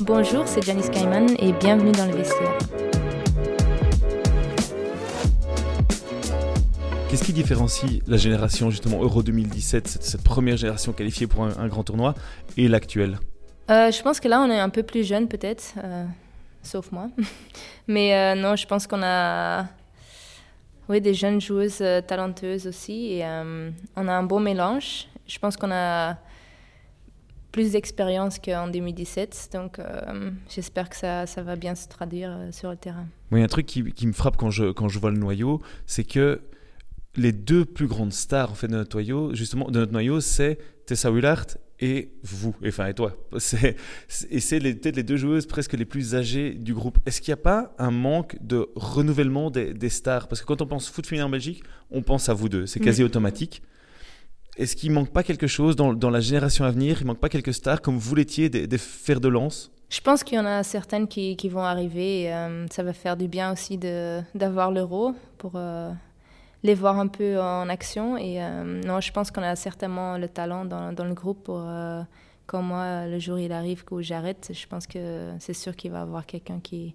Bonjour, c'est Janice Kaiman et bienvenue dans le vestiaire. Qu'est-ce qui différencie la génération justement Euro 2017, cette, première génération qualifiée pour un, grand tournoi, et l'actuelle? Euh, Je pense que là, on est un peu plus jeune peut-être, euh, sauf moi. Mais euh, non, je pense qu'on a oui, des jeunes joueuses talentueuses aussi, et on a un bon mélange. Je pense qu'on a plus d'expérience qu'en 2017. Donc, j'espère que ça, ça, va bien se traduire sur le terrain. Oui, un truc qui, qui, me frappe quand je, quand je vois le noyau, c'est que les deux plus grandes stars en fait, de notre noyau, justement, de notre noyau, c'est Tessa Willard et vous, enfin et toi. C'est, et c'est peut-être les deux joueuses presque les plus âgées du groupe. Est-ce qu'il n'y a pas un manque de renouvellement des, stars? Parce que quand on pense foot féminin en Belgique, on pense à vous deux. C'est quasi automatique. Est-ce qu'il manque pas quelque chose dans, la génération à venir? Il manque pas quelques stars comme vous l'étiez, des, fers de lance? Je pense qu'il y en a certaines qui, vont arriver. Et, euh, ça va faire du bien aussi d'avoir l'euro pour, euh, les voir un peu en action. Et euh, non, je pense qu'on a certainement le talent dans, dans le groupe pour, quand moi, le jour il arrive que j'arrête, je pense que c'est sûr qu'il va y avoir quelqu'un qui,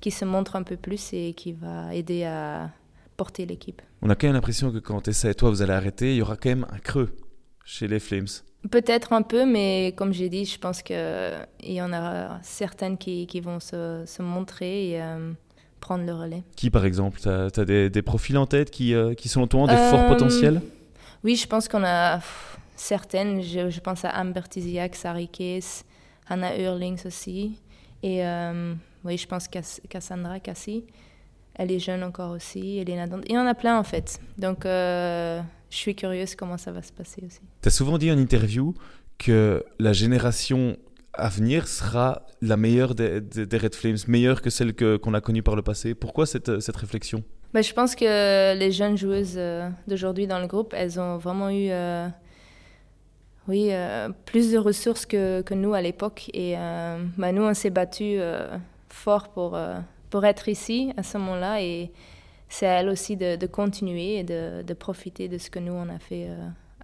qui se montre un peu plus et qui va aider à porter l'équipe. On a quand même l'impression que quand Tessa et toi vous allez arrêter, il y aura quand même un creux chez les Flames. Peut-être un peu, mais comme j'ai dit, je pense qu'il y en aura certaines qui, qui vont se, se montrer. Et, euh, prendre le relais. Qui, par exemple Tu as, des, profils en tête qui, euh, qui sont toi des forts euh, potentiels? Oui, je pense qu'on a certaines. Je, pense à Amber Tiziak, Sari Case, Anna Hurlings aussi. Et euh, oui, je pense Cassandra Cassie. Elle est jeune encore aussi. Elena Il y en a plein en fait. Donc je suis curieuse comment ça va se passer aussi. Tu as souvent dit en interview que la génération à venir sera la meilleure des, Red Flames, meilleure que celle qu'on a connue par le passé. Pourquoi cette, cette réflexion? Bah, Je pense que les jeunes joueuses euh, d'aujourd'hui dans le groupe, elles ont vraiment eu euh, oui, euh, plus de ressources que, que nous à l'époque. Et bah, nous, on s'est battu fort pour, pour être ici à ce moment-là. Et c'est à elles aussi de, de continuer et de, de, profiter de ce que nous, on a fait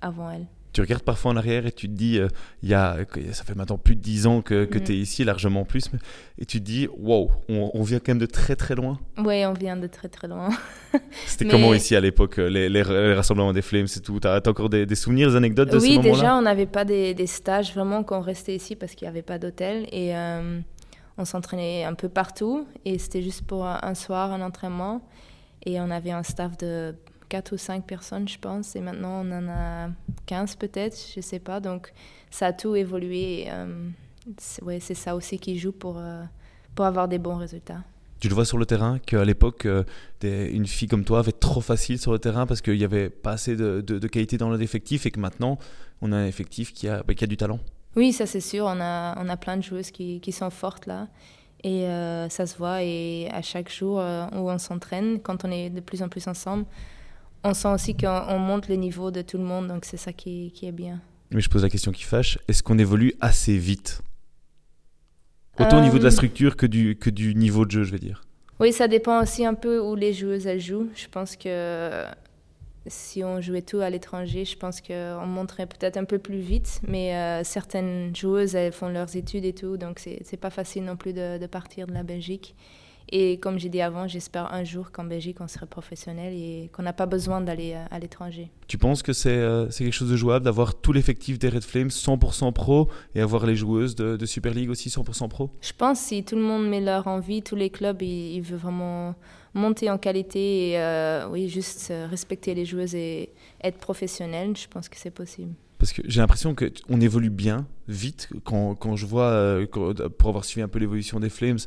avant elles tu regardes parfois en arrière et tu te dis, euh, y a, ça fait maintenant plus de 10 ans que, que mm. tu es ici, largement plus, et tu te dis, wow, on, vient quand même de très très loin. Oui, on vient de très très loin. C'était comment ici à l'époque, euh, les, les, rassemblements des Flames, c'est tout? Tu as, encore des, souvenirs, des anecdotes de oui, ce moment-là? Oui, déjà, on n'avait pas des, des, stages vraiment qu'on restait ici parce qu'il n'y avait pas d'hôtel, et euh, on s'entraînait un peu partout, et c'était juste pour un soir, un entraînement, et on avait un staff de 4 ou 5 personnes, je pense. Et maintenant, on en a 15 peut-être, je ne sais pas. Donc, ça a tout évolué. Euh, ouais, c'est ça aussi qui joue pour, euh, pour avoir des bons résultats. Tu le vois sur le terrain qu'à l'époque, euh, une fille comme toi avait trop facile sur le terrain parce qu'il n'y avait pas assez de, de, qualité dans l'effectif et que maintenant, on a un effectif qui a, bah, qui a du talent. Oui, ça c'est sûr. On a, on a plein de joueuses qui, qui sont fortes là. Et ça se voit. Et à chaque jour où on s'entraîne, quand on est de plus en plus ensemble, on sent aussi qu'on monte le niveau de tout le monde, donc c'est ça qui, est bien. Mais je pose la question qui fâche, est-ce qu'on évolue assez vite? Autant au niveau de la euh, structure que du, que du niveau de jeu, je vais dire. Oui, ça dépend aussi un peu où les joueuses elles jouent. Je pense que si on jouait tout à l'étranger, je pense qu'on monterait peut-être un peu plus vite. Mais euh, certaines joueuses, elles font leurs études et tout, donc c'est pas facile non plus de partir de la Belgique. Et comme j'ai dit avant, j'espère un jour qu'en Belgique, on serait professionnel et qu'on n'a pas besoin d'aller euh, à l'étranger. Tu penses que euh, c'est quelque chose de jouable d'avoir tout l'effectif des Red Flames 100% pro et avoir les joueuses de, Super League aussi 100% pro? Je pense si tout le monde met leur envie, tous les clubs, ils, veulent vraiment monter en qualité et euh, oui, juste respecter les joueuses et être professionnel, je pense que c'est possible. Parce que j'ai l'impression qu'on évolue bien, vite, quand, quand je vois, pour avoir suivi un peu l'évolution des Flames,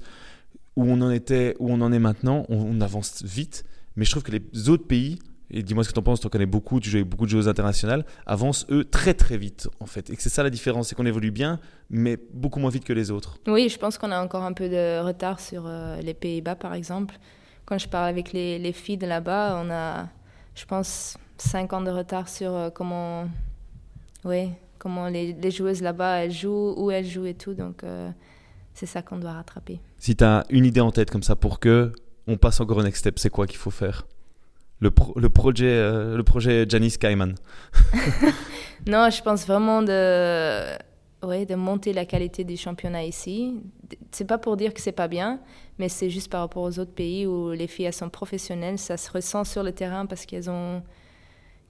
où on en était, où on en est maintenant, on, avance vite. Mais je trouve que les autres pays, et dis-moi ce que tu en penses, tu en connais beaucoup, tu joues avec beaucoup de joueurs internationales, avancent eux très très vite en fait. Et que c'est ça la différence, c'est qu'on évolue bien, mais beaucoup moins vite que les autres. Oui, je pense qu'on a encore un peu de retard sur euh, les Pays-Bas par exemple. Quand je parle avec les, les filles de là-bas, on a, je pense, 5 ans de retard sur euh, comment, ouais, comment les, les joueuses là-bas elles jouent, où elles jouent et tout. Donc. Euh, c'est ça qu'on doit rattraper. Si tu as une idée en tête comme ça pour que on passe encore au next step, c'est quoi qu'il faut faire? Le, le, projet, euh, le projet Janice Kaiman Non, je pense vraiment de, ouais, de monter la qualité du championnat ici. C'est pas pour dire que c'est pas bien, mais c'est juste par rapport aux autres pays où les filles sont professionnelles. Ça se ressent sur le terrain parce qu'elles ont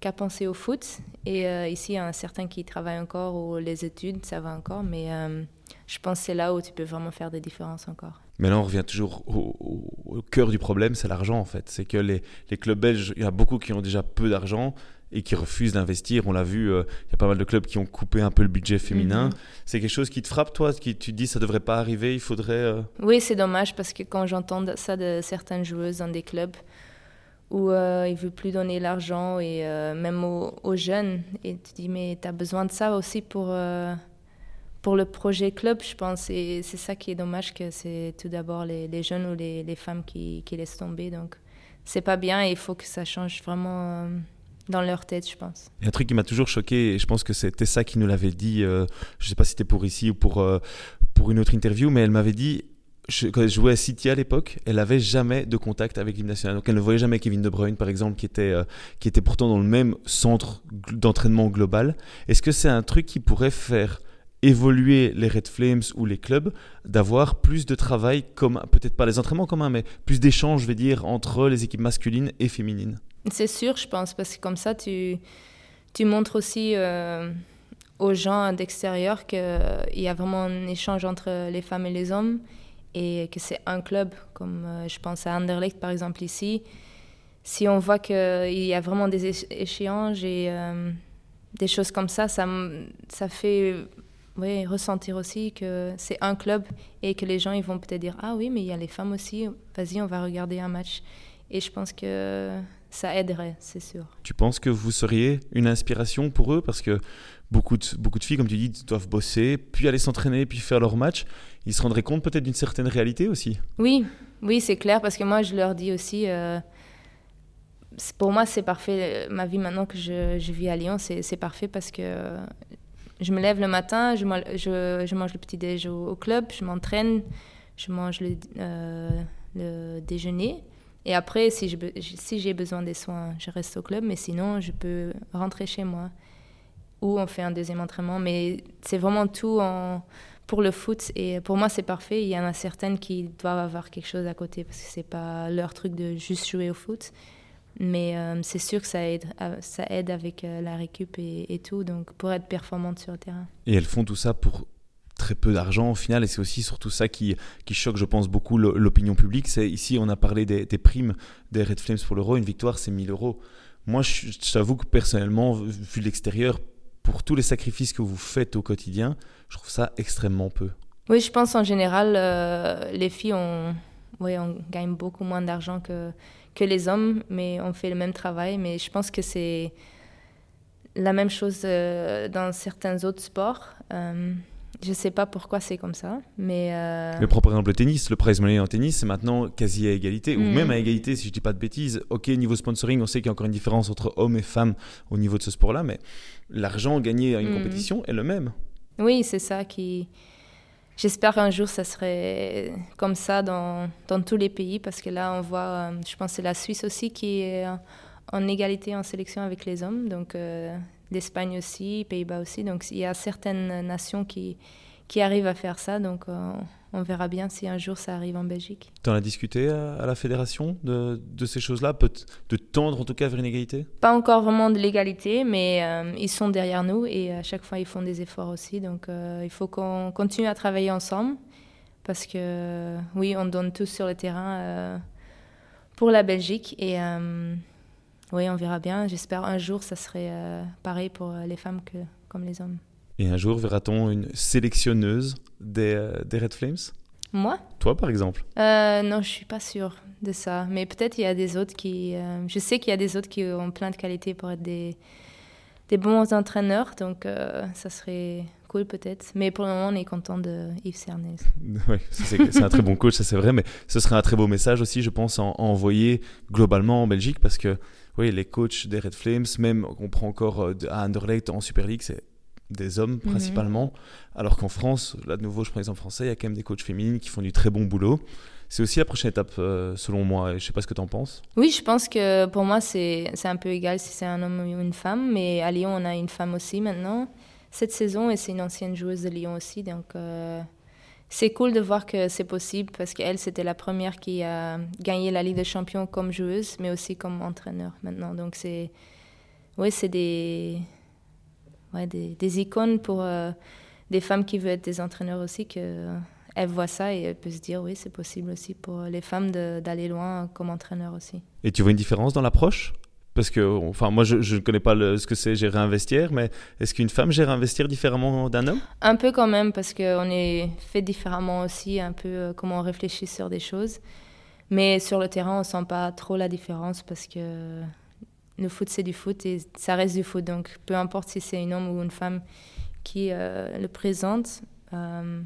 qu'à penser au foot. Et euh, ici, il y a certains qui travaillent encore ou les études, ça va encore. Mais euh, je pense que c'est là où tu peux vraiment faire des différences encore. Mais là, on revient toujours au, cœur du problème, c'est l'argent en fait. C'est que les, les, clubs belges, il y a beaucoup qui ont déjà peu d'argent et qui refusent d'investir. On l'a vu, euh, il y a pas mal de clubs qui ont coupé un peu le budget féminin. Mhm. C'est quelque chose qui te frappe, toi qui, Tu te dis ça devrait pas arriver, il faudrait... Euh oui, c'est dommage parce que quand j'entends ça de certaines joueuses dans des clubs où euh, ils ne veulent plus donner l'argent et même aux, aux, jeunes, et tu te dis mais tu as besoin de ça aussi pour pour le projet club, je pense, et c'est ça qui est dommage, que c'est tout d'abord les, jeunes ou les, les femmes qui, qui, laissent tomber. Donc, c'est pas bien et il faut que ça change vraiment euh, dans leur tête, je pense. A un truc qui m'a toujours choqué, et je pense que c'était ça qui nous l'avait dit, euh, je sais pas si c'était pour ici ou pour, euh, pour une autre interview, mais elle m'avait dit, quand elle jouait à City à l'époque, elle n'avait jamais de contact avec l'équipe nationale. Donc elle ne voyait jamais Kevin De Bruyne, par exemple, qui était, qui était pourtant dans le même centre d'entraînement global. Est-ce que c'est un truc qui pourrait faire évoluer les Red Flames ou les clubs, d'avoir plus de travail, comme peut-être pas les entraînements communs, mais plus d'échanges, je vais dire, entre les équipes masculines et féminines. C'est sûr, je pense, parce que comme ça, tu, tu montres aussi euh, aux gens d'extérieur qu'il y a vraiment un échange entre les femmes et les hommes et que c'est un club, comme euh, je pense à Anderlecht par exemple ici. Si on voit qu'il y a vraiment des échanges et euh, des choses comme ça, ça, ça fait oui, ressentir aussi que c'est un club et que les gens ils vont peut-être dire ah oui mais il y a les femmes aussi vas-y on va regarder un match. Et je pense que ça aiderait c'est sûr. Tu penses que vous seriez une inspiration pour eux? Parce que beaucoup de, beaucoup de filles comme tu dis doivent bosser puis aller s'entraîner puis faire leur match ils se rendraient compte peut-être d'une certaine réalité aussi. Oui oui c'est clair parce que moi je leur dis aussi euh, pour moi, c'est parfait. Ma vie maintenant que je, je vis à Lyon, c'est parfait parce que je me lève le matin, je, mange le petit déj au, club, je m'entraîne, je mange le, euh, déjeuner. Et après, si j'ai besoin des soins, je reste au club, mais sinon, je peux rentrer chez moi. Ou on fait un deuxième entraînement. Mais c'est vraiment tout pour le foot. Et pour moi, c'est parfait. Il y en a certaines qui doivent avoir quelque chose à côté parce que c'est pas leur truc de juste jouer au foot. Mais euh, c'est sûr que ça aide, euh, ça aide avec euh, la récup et, tout, donc pour être performante sur le terrain. Et elles font tout ça pour très peu d'argent au final, et c'est aussi surtout ça qui, qui choque, je pense, beaucoup l'opinion publique. C'est ici, on a parlé des, primes des Red Flames pour l'euro. Une victoire, c'est 1000 euros. Moi, je, t'avoue que personnellement, vu de l'extérieur, pour tous les sacrifices que vous faites au quotidien, je trouve ça extrêmement peu. Oui, je pense en général, les filles, on, oui, on gagne beaucoup moins d'argent que que les hommes, mais on fait le même travail. Mais je pense que c'est la même chose euh, dans certains autres sports. Euh, je ne sais pas pourquoi c'est comme ça, mais... Euh... Mais par exemple le tennis, le prize money en tennis, c'est maintenant quasi à égalité, ou mm. même à égalité si je ne dis pas de bêtises. Ok, niveau sponsoring, on sait qu'il y a encore une différence entre hommes et femmes au niveau de ce sport-là, mais l'argent gagné à une mm. compétition est le même. Oui, c'est ça qui... J'espère qu'un jour, ça serait comme ça dans, dans, tous les pays, parce que là, on voit, euh, je pense que c'est la Suisse aussi qui est en égalité en sélection avec les hommes, donc euh, l'Espagne aussi, Pays-Bas aussi. Donc il y a certaines nations qui, qui arrivent à faire ça, donc euh, on verra bien si un jour ça arrive en Belgique. Tu en as discuté à, la fédération de, de ces choses-là, de tendre en tout cas vers une égalité? Pas encore vraiment de l'égalité, mais euh, ils sont derrière nous et à chaque fois ils font des efforts aussi. Donc euh, il faut qu'on continue à travailler ensemble parce que oui, on donne tous sur le terrain euh, pour la Belgique et oui, on verra bien. J'espère un jour ça serait pareil pour les femmes que comme les hommes. Et un jour, verra-t-on une sélectionneuse des, euh, des, Red Flames? Moi? Toi, par exemple euh, Non, je suis pas sûre de ça. Mais peut-être il y a des autres qui... Euh, je sais qu'il y a des autres qui ont plein de qualités pour être des, des bons entraîneurs. Donc, ça serait cool peut-être. Mais pour le moment, on est content de Yves Cernez. Oui, c'est un très bon coach, ça c'est vrai. Mais ce serait un très beau message aussi, je pense, à, envoyer globalement en Belgique. Parce que, oui, les coachs des Red Flames, même on prend encore à Anderlecht en Super League, c'est des hommes mhm. principalement, alors qu'en France, là de nouveau je prends l'exemple français, il y a quand même des coachs féminines qui font du très bon boulot. c'est aussi la prochaine étape euh, selon moi. Je sais pas ce que tu en penses. Oui, je pense que pour moi, c'est un peu égal si c'est un homme ou une femme. Mais à Lyon, on a une femme aussi maintenant, cette saison, et c'est une ancienne joueuse de Lyon aussi. Donc, euh, c'est cool de voir que c'est possible parce qu'elle, c'était la première qui a gagné la Ligue des Champions comme joueuse, mais aussi comme entraîneur maintenant. Donc, c'est ouais, c'est des, ouais, des, des, icônes pour euh, des femmes qui veulent être des entraîneurs aussi, que elle voit ça et elle peut se dire oui, c'est possible aussi pour les femmes d'aller loin comme entraîneur aussi. Et tu vois une différence dans l'approche? Parce que, enfin, moi, je ne connais pas ce que c'est gérer un vestiaire, mais est-ce qu'une femme gère un vestiaire différemment d'un homme? Un peu quand même, parce qu'on est fait différemment aussi, un peu euh, comment on réfléchit sur des choses. Mais sur le terrain, on sent pas trop la différence parce que le foot, c'est du foot et ça reste du foot. Donc, peu importe si c'est un homme ou une femme qui euh, le présente. Euh,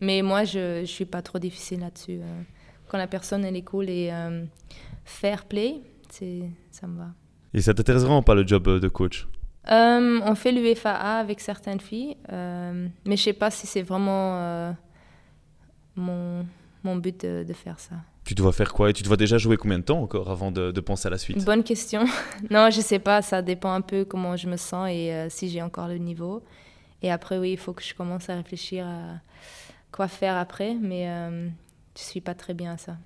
mais moi, je ne suis pas trop difficile là-dessus. quand la personne, elle est cool et fair play, ça me va. Et ça t'intéresse vraiment pas le job euh, de coach? Euh, On fait l'UFAA avec certaines filles, euh, mais je sais pas si c'est vraiment mon, mon, but de, faire ça. Tu dois faire quoi Et tu dois déjà jouer combien de temps encore avant de, de penser à la suite? Bonne question. non, je sais pas, ça dépend un peu comment je me sens et si j'ai encore le niveau. Et après, oui, il faut que je commence à réfléchir à quoi faire après, mais je suis pas très bien à ça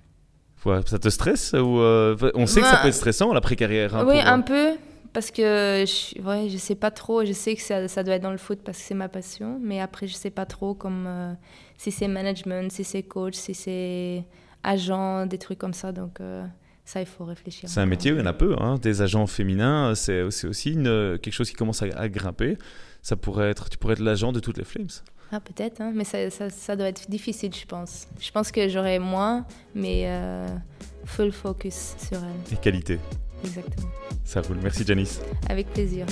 ça te stresse ou euh, On sait que ça peut être stressant l'après-carrière. Hein, oui, un euh, peu. Parce que je, ouais, je sais pas trop. Je sais que ça, ça, doit être dans le foot parce que c'est ma passion. Mais après, je sais pas trop comme euh, si c'est management, si c'est coach, si c'est agent, des trucs comme ça. Donc. ça, il faut réfléchir. C'est un métier où il y en a peu. Hein. Des agents féminins, c'est aussi une, quelque chose qui commence à, à, grimper. Ça pourrait être, tu pourrais être l'agent de toutes les Flames. Ah, peut-être, hein, mais ça, ça, ça, doit être difficile, je pense. Je pense que j'aurais moins, mais euh, full focus sur elle. Et qualité. Exactement. Ça roule. Merci, Janice. Avec plaisir.